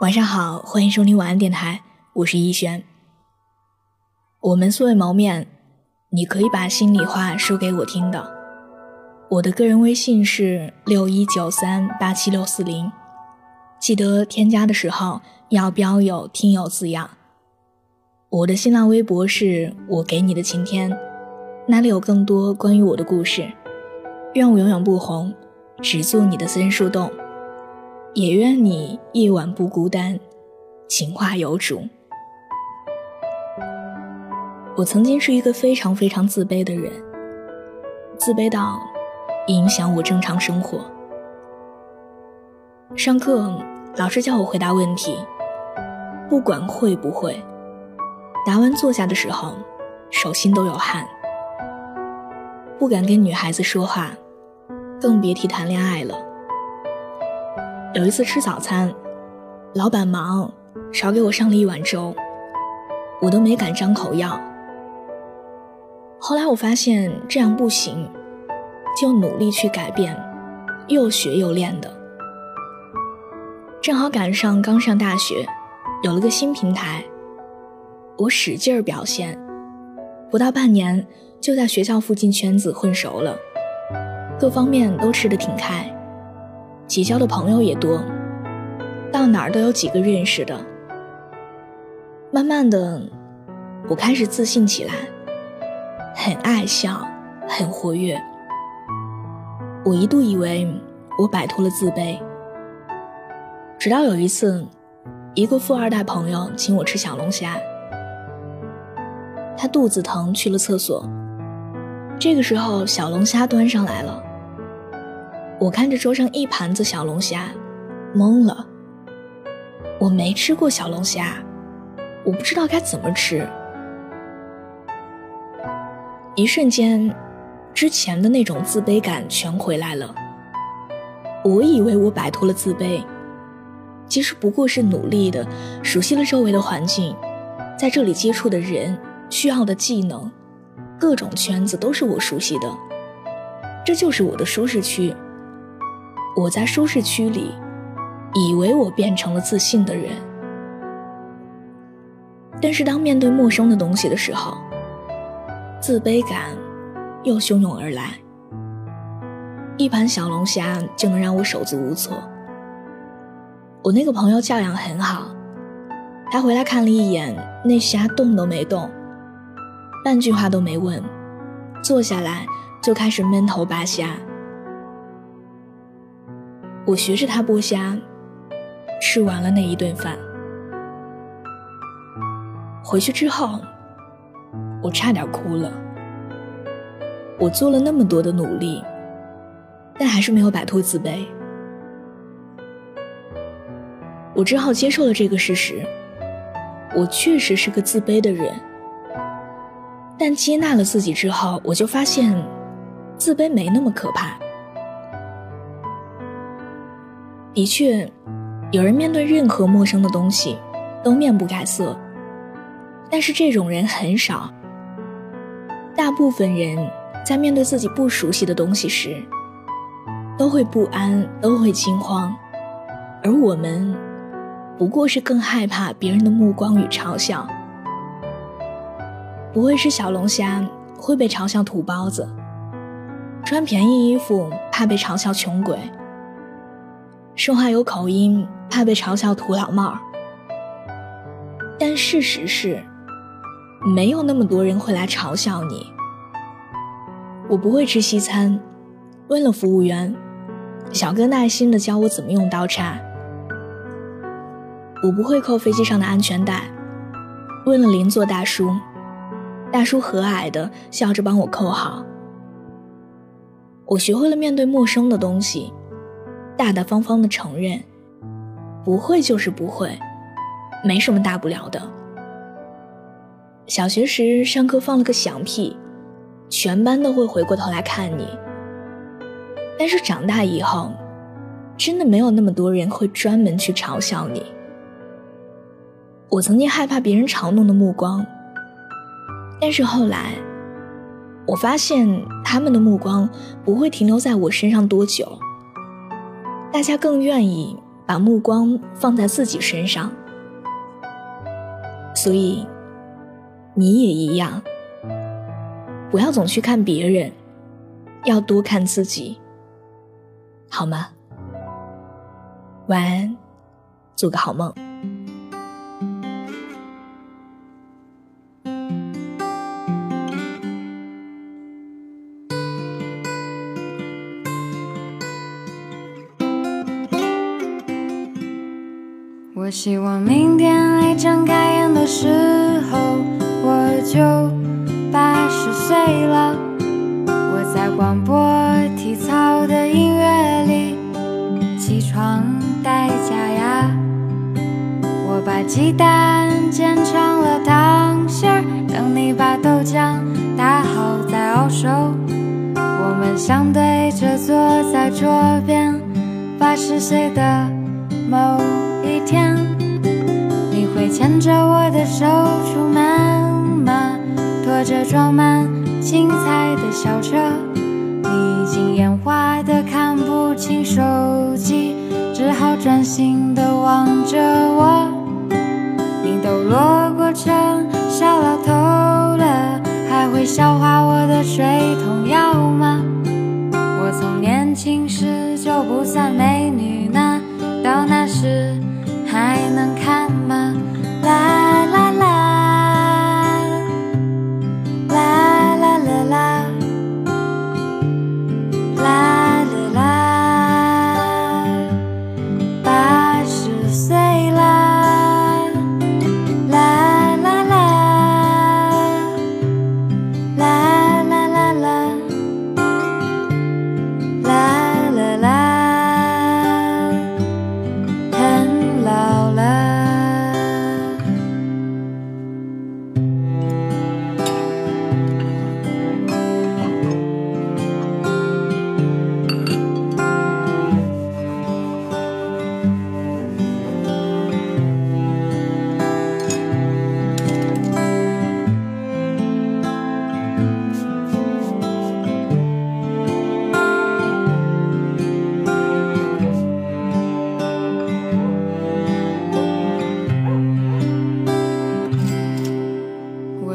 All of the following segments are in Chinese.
晚上好，欢迎收听晚安电台，我是逸轩。我们素未谋面，你可以把心里话说给我听的。我的个人微信是六一九三八七六四零，记得添加的时候要标有“听友”字样。我的新浪微博是我给你的晴天，那里有更多关于我的故事。愿我永远不红，只做你的私人树洞。也愿你夜晚不孤单，情话有主。我曾经是一个非常非常自卑的人，自卑到影响我正常生活。上课，老师叫我回答问题，不管会不会，答完坐下的时候，手心都有汗。不敢跟女孩子说话，更别提谈恋爱了。有一次吃早餐，老板忙，少给我上了一碗粥，我都没敢张口要。后来我发现这样不行，就努力去改变，又学又练的。正好赶上刚上大学，有了个新平台，我使劲儿表现，不到半年就在学校附近圈子混熟了，各方面都吃得挺开。结交的朋友也多，到哪儿都有几个认识的。慢慢的，我开始自信起来，很爱笑，很活跃。我一度以为我摆脱了自卑，直到有一次，一个富二代朋友请我吃小龙虾，他肚子疼去了厕所，这个时候小龙虾端上来了。我看着桌上一盘子小龙虾，懵了。我没吃过小龙虾，我不知道该怎么吃。一瞬间，之前的那种自卑感全回来了。我以为我摆脱了自卑，其实不过是努力的熟悉了周围的环境，在这里接触的人、需要的技能、各种圈子都是我熟悉的，这就是我的舒适区。我在舒适区里，以为我变成了自信的人，但是当面对陌生的东西的时候，自卑感又汹涌而来。一盘小龙虾就能让我手足无措。我那个朋友教养很好，他回来看了一眼，那虾动都没动，半句话都没问，坐下来就开始闷头扒虾。我学着他剥虾，吃完了那一顿饭。回去之后，我差点哭了。我做了那么多的努力，但还是没有摆脱自卑。我只好接受了这个事实，我确实是个自卑的人。但接纳了自己之后，我就发现，自卑没那么可怕。的确，有人面对任何陌生的东西都面不改色，但是这种人很少。大部分人在面对自己不熟悉的东西时，都会不安，都会惊慌，而我们不过是更害怕别人的目光与嘲笑。不会吃小龙虾会被嘲笑土包子，穿便宜衣服怕被嘲笑穷鬼。说话有口音，怕被嘲笑土老帽。但事实是，没有那么多人会来嘲笑你。我不会吃西餐，问了服务员，小哥耐心的教我怎么用刀叉。我不会扣飞机上的安全带，问了邻座大叔，大叔和蔼的笑着帮我扣好。我学会了面对陌生的东西。大大方方的承认，不会就是不会，没什么大不了的。小学时上课放了个响屁，全班都会回过头来看你。但是长大以后，真的没有那么多人会专门去嘲笑你。我曾经害怕别人嘲弄的目光，但是后来，我发现他们的目光不会停留在我身上多久。大家更愿意把目光放在自己身上，所以你也一样，不要总去看别人，要多看自己，好吗？晚安，做个好梦。我希望明天一睁开眼的时候，我就八十岁了。我在广播体操的音乐里起床戴假牙。我把鸡蛋煎成了糖馅儿，等你把豆浆打好再熬熟。我们相对着坐在桌边，八十岁的某一天。你会牵着我的手出门吗？拖着装满青菜的小车，你已经眼花的看不清手机，只好专心的望着我。你都落过成小老头了，还会笑话我的水桶腰吗？我从年轻时就不算美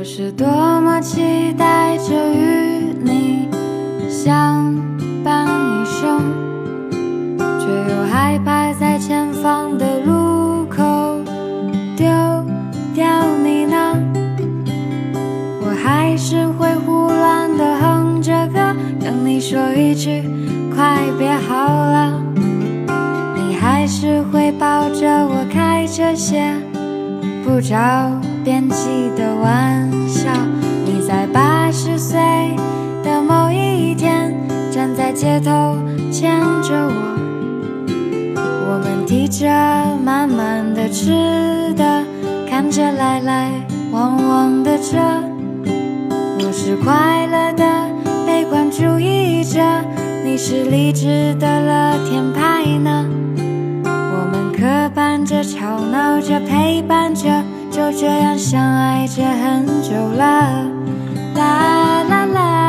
是多么期待着与你相伴一生，却又害怕在前方的路口丢掉你呢。我还是会胡乱的哼着歌，等你说一句快别好了。你还是会抱着我开车些不着编辑的玩笑。你在八十岁的某一天，站在街头牵着我，我们提着满满的吃的，看着来来往往的车。我是快乐的悲观主义者，你是理智的乐天派呢？我们磕绊着、吵闹着、陪伴着，就这样相爱着很久了。啦啦啦。